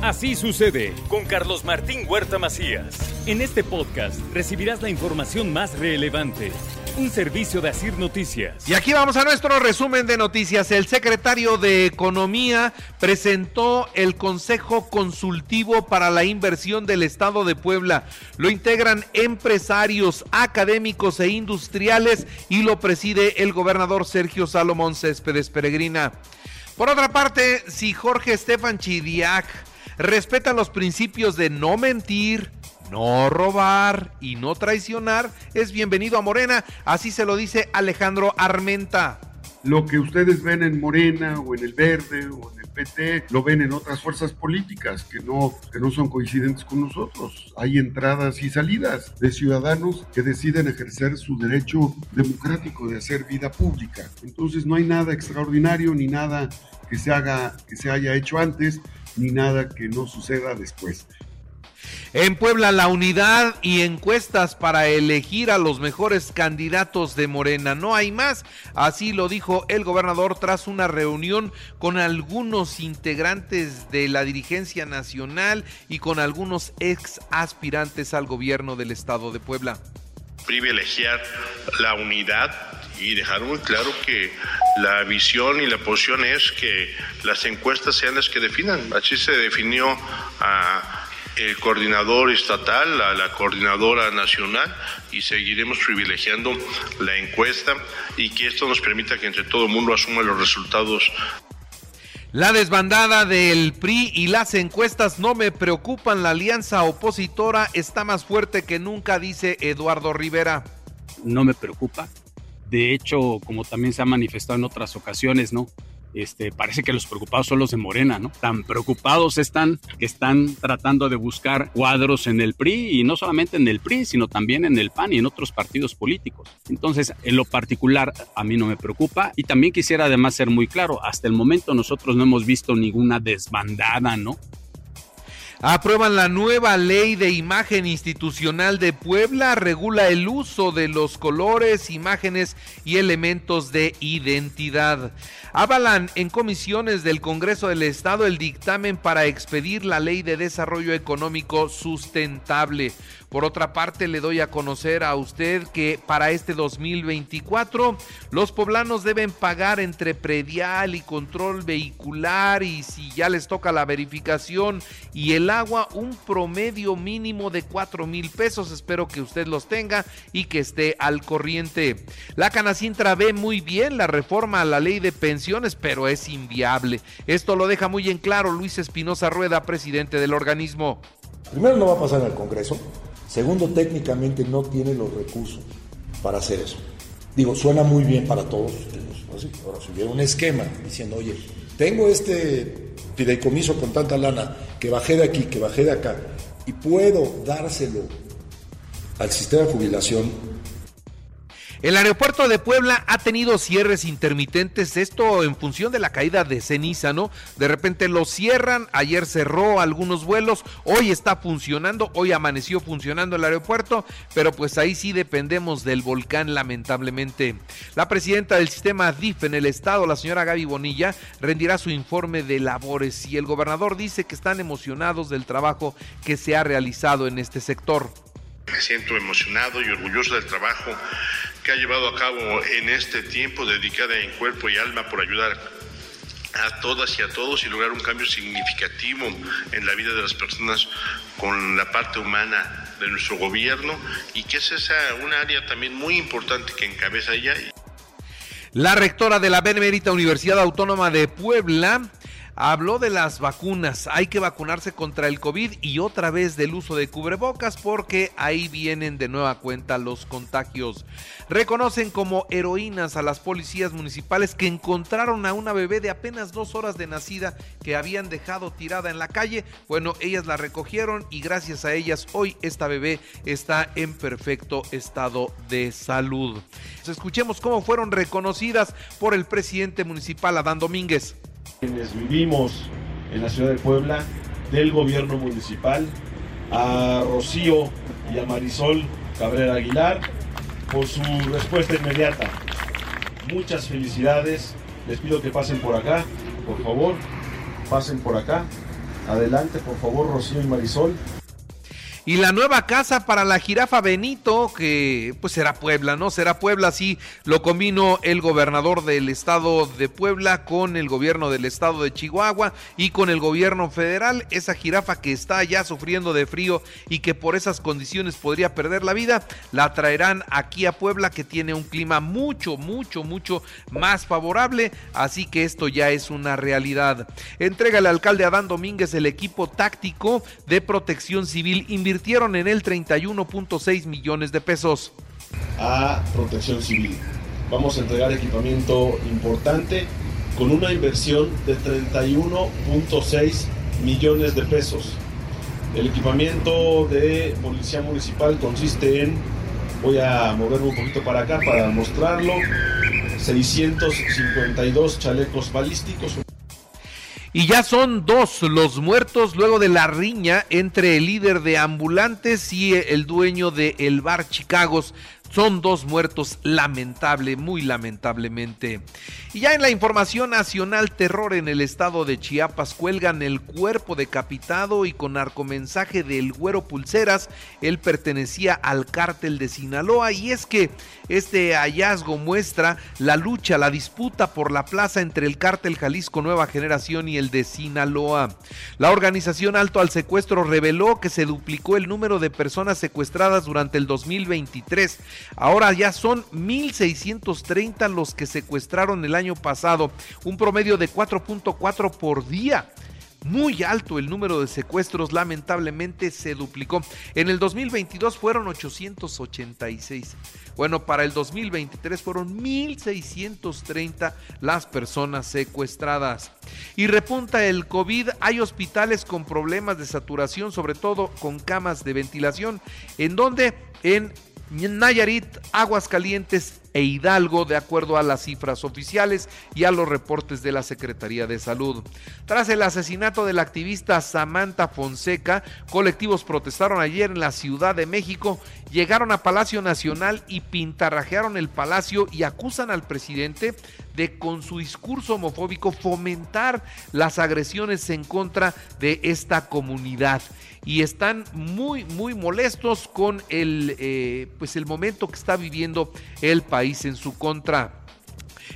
Así sucede con Carlos Martín Huerta Macías. En este podcast recibirás la información más relevante. Un servicio de Asir Noticias. Y aquí vamos a nuestro resumen de noticias. El secretario de Economía presentó el Consejo Consultivo para la Inversión del Estado de Puebla. Lo integran empresarios, académicos e industriales y lo preside el gobernador Sergio Salomón Céspedes Peregrina. Por otra parte, si Jorge Estefan Chidiac respeta los principios de no mentir, no robar y no traicionar, es bienvenido a Morena, así se lo dice Alejandro Armenta. Lo que ustedes ven en Morena o en el Verde o en el PT, lo ven en otras fuerzas políticas que no, que no son coincidentes con nosotros. Hay entradas y salidas de ciudadanos que deciden ejercer su derecho democrático de hacer vida pública. Entonces no hay nada extraordinario ni nada que se haga, que se haya hecho antes ni nada que no suceda después. En Puebla, la unidad y encuestas para elegir a los mejores candidatos de Morena. No hay más. Así lo dijo el gobernador tras una reunión con algunos integrantes de la dirigencia nacional y con algunos ex aspirantes al gobierno del estado de Puebla. Privilegiar la unidad y dejar muy claro que la visión y la posición es que las encuestas sean las que definan. Así se definió a el coordinador estatal, a la coordinadora nacional y seguiremos privilegiando la encuesta y que esto nos permita que entre todo el mundo asuma los resultados. La desbandada del PRI y las encuestas no me preocupan. La alianza opositora está más fuerte que nunca, dice Eduardo Rivera. No me preocupa. De hecho, como también se ha manifestado en otras ocasiones, ¿no? Este, parece que los preocupados son los de Morena, ¿no? Tan preocupados están que están tratando de buscar cuadros en el PRI y no solamente en el PRI, sino también en el PAN y en otros partidos políticos. Entonces, en lo particular, a mí no me preocupa y también quisiera además ser muy claro, hasta el momento nosotros no hemos visto ninguna desbandada, ¿no? Aprueban la nueva ley de imagen institucional de Puebla, regula el uso de los colores, imágenes y elementos de identidad. Avalan en comisiones del Congreso del Estado el dictamen para expedir la ley de desarrollo económico sustentable. Por otra parte, le doy a conocer a usted que para este 2024 los poblanos deben pagar entre predial y control vehicular y si ya les toca la verificación y el agua un promedio mínimo de 4 mil pesos. Espero que usted los tenga y que esté al corriente. La Canacintra ve muy bien la reforma a la ley de pensiones, pero es inviable. Esto lo deja muy en claro Luis Espinosa Rueda, presidente del organismo. Primero no va a pasar en el Congreso, Segundo, técnicamente no tiene los recursos para hacer eso. Digo, suena muy bien para todos Ahora, si hubiera un esquema diciendo, oye, tengo este fideicomiso con tanta lana, que bajé de aquí, que bajé de acá, y puedo dárselo al sistema de jubilación el aeropuerto de Puebla ha tenido cierres intermitentes, esto en función de la caída de ceniza, ¿no? De repente lo cierran, ayer cerró algunos vuelos, hoy está funcionando, hoy amaneció funcionando el aeropuerto, pero pues ahí sí dependemos del volcán lamentablemente. La presidenta del sistema DIF en el estado, la señora Gaby Bonilla, rendirá su informe de labores y el gobernador dice que están emocionados del trabajo que se ha realizado en este sector. Me siento emocionado y orgulloso del trabajo que ha llevado a cabo en este tiempo dedicada en cuerpo y alma por ayudar a todas y a todos y lograr un cambio significativo en la vida de las personas con la parte humana de nuestro gobierno y que es esa una área también muy importante que encabeza ella. La rectora de la Benemérita Universidad Autónoma de Puebla habló de las vacunas. Hay que vacunarse contra el COVID y otra vez del uso de cubrebocas porque ahí vienen de nueva cuenta los contagios. Reconocen como heroínas a las policías municipales que encontraron a una bebé de apenas dos horas de nacida que habían dejado tirada en la calle. Bueno, ellas la recogieron y gracias a ellas hoy esta bebé está en perfecto estado de salud. Escuchemos cómo fueron reconocidas por el presidente municipal Adán Domínguez quienes vivimos en la ciudad de Puebla, del gobierno municipal, a Rocío y a Marisol Cabrera Aguilar por su respuesta inmediata. Muchas felicidades, les pido que pasen por acá, por favor, pasen por acá. Adelante, por favor, Rocío y Marisol. Y la nueva casa para la jirafa Benito, que pues será Puebla, ¿no? Será Puebla, sí, lo combinó el gobernador del estado de Puebla con el gobierno del estado de Chihuahua y con el gobierno federal. Esa jirafa que está ya sufriendo de frío y que por esas condiciones podría perder la vida, la traerán aquí a Puebla, que tiene un clima mucho, mucho, mucho más favorable. Así que esto ya es una realidad. Entrega el alcalde Adán Domínguez el equipo táctico de protección civil invirtiendo invirtieron en él 31.6 millones de pesos. A protección civil. Vamos a entregar equipamiento importante con una inversión de 31.6 millones de pesos. El equipamiento de Policía Municipal consiste en, voy a moverme un poquito para acá para mostrarlo, 652 chalecos balísticos, y ya son dos los muertos luego de la riña entre el líder de ambulantes y el dueño de el bar Chicagos son dos muertos lamentable, muy lamentablemente. Y ya en la información nacional, terror en el estado de Chiapas, cuelgan el cuerpo decapitado y con narcomensaje del güero Pulseras, él pertenecía al cártel de Sinaloa y es que este hallazgo muestra la lucha, la disputa por la plaza entre el cártel Jalisco Nueva Generación y el de Sinaloa. La organización Alto al Secuestro reveló que se duplicó el número de personas secuestradas durante el 2023 Ahora ya son 1.630 los que secuestraron el año pasado, un promedio de 4.4 por día muy alto el número de secuestros, lamentablemente se duplicó. En el 2022 fueron 886. Bueno, para el 2023 fueron 1.630 las personas secuestradas. Y repunta el COVID, hay hospitales con problemas de saturación, sobre todo con camas de ventilación, en donde en Nayarit, Aguascalientes e Hidalgo, de acuerdo a las cifras oficiales y a los reportes de la Secretaría de Salud. Tras el asesinato del activista Samantha Fonseca, colectivos protestaron ayer en la Ciudad de México, llegaron a Palacio Nacional y pintarrajearon el palacio y acusan al presidente de con su discurso homofóbico fomentar las agresiones en contra de esta comunidad y están muy muy molestos con el eh, pues el momento que está viviendo el país en su contra.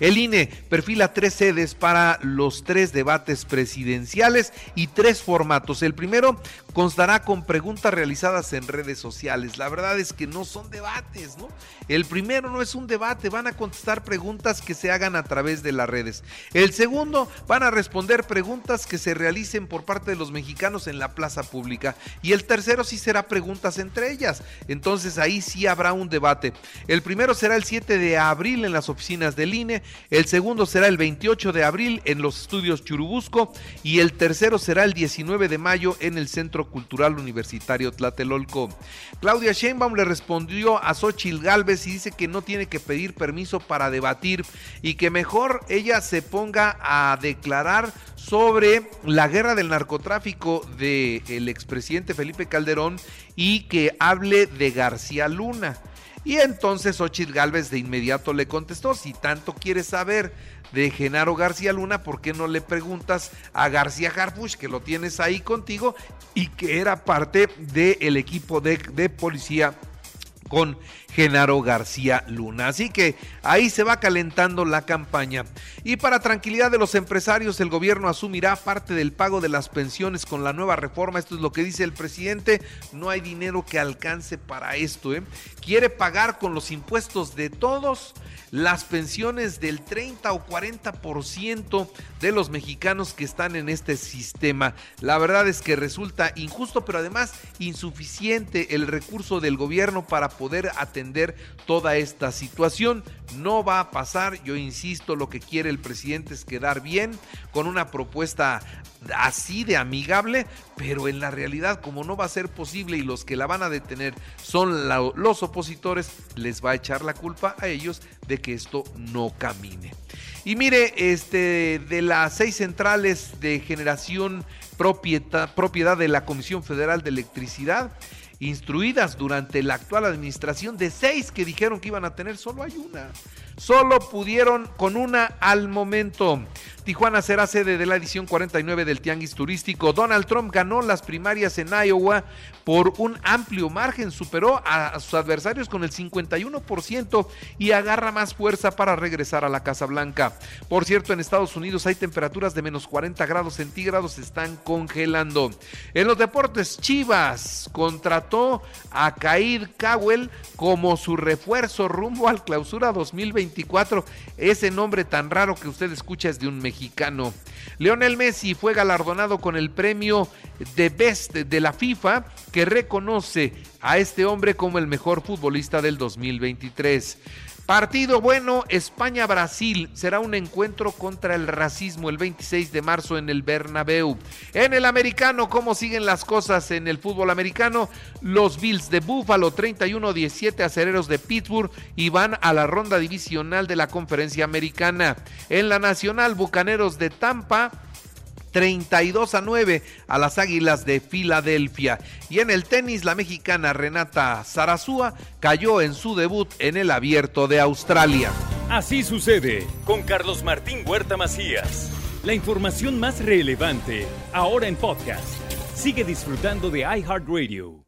El INE perfila tres sedes para los tres debates presidenciales y tres formatos. El primero constará con preguntas realizadas en redes sociales. La verdad es que no son debates, ¿no? El primero no es un debate, van a contestar preguntas que se hagan a través de las redes. El segundo van a responder preguntas que se realicen por parte de los mexicanos en la plaza pública. Y el tercero sí será preguntas entre ellas. Entonces ahí sí habrá un debate. El primero será el 7 de abril en las oficinas del INE el segundo será el 28 de abril en los estudios Churubusco y el tercero será el 19 de mayo en el Centro Cultural Universitario Tlatelolco. Claudia Sheinbaum le respondió a Xochil Gálvez y dice que no tiene que pedir permiso para debatir y que mejor ella se ponga a declarar sobre la guerra del narcotráfico del expresidente Felipe Calderón y que hable de García Luna. Y entonces Ochil Gálvez de inmediato le contestó, si tanto quieres saber de Genaro García Luna, ¿por qué no le preguntas a García Harfush, que lo tienes ahí contigo y que era parte del equipo de, de policía con Genaro García Luna. Así que ahí se va calentando la campaña. Y para tranquilidad de los empresarios, el gobierno asumirá parte del pago de las pensiones con la nueva reforma. Esto es lo que dice el presidente. No hay dinero que alcance para esto. ¿eh? Quiere pagar con los impuestos de todos las pensiones del 30 o 40% de los mexicanos que están en este sistema. La verdad es que resulta injusto, pero además insuficiente el recurso del gobierno para poder atender toda esta situación. No va a pasar, yo insisto, lo que quiere el presidente es quedar bien con una propuesta así de amigable, pero en la realidad como no va a ser posible y los que la van a detener son los opositores, les va a echar la culpa a ellos de que esto no camine. Y mire, este de las seis centrales de generación propiedad, propiedad de la Comisión Federal de Electricidad, instruidas durante la actual administración de seis que dijeron que iban a tener, solo hay una. Solo pudieron con una al momento. Tijuana será sede de la edición 49 del Tianguis Turístico. Donald Trump ganó las primarias en Iowa por un amplio margen, superó a sus adversarios con el 51% y agarra más fuerza para regresar a la Casa Blanca. Por cierto, en Estados Unidos hay temperaturas de menos 40 grados centígrados, están congelando. En los deportes, Chivas contrató a Kair Cowell como su refuerzo rumbo al clausura 2024. Ese nombre tan raro que usted escucha es de un mexicano mexicano. Leonel Messi fue galardonado con el premio de Best de la FIFA que reconoce a este hombre como el mejor futbolista del 2023. Partido bueno, España-Brasil. Será un encuentro contra el racismo el 26 de marzo en el Bernabéu. En el americano, ¿cómo siguen las cosas en el fútbol americano? Los Bills de Buffalo 31-17 acereros de Pittsburgh y van a la ronda divisional de la conferencia americana. En la nacional, Bucaneros de Tampa 32 a 9 a las Águilas de Filadelfia. Y en el tenis, la mexicana Renata Zarazúa cayó en su debut en el Abierto de Australia. Así sucede con Carlos Martín Huerta Macías. La información más relevante ahora en podcast. Sigue disfrutando de iHeartRadio.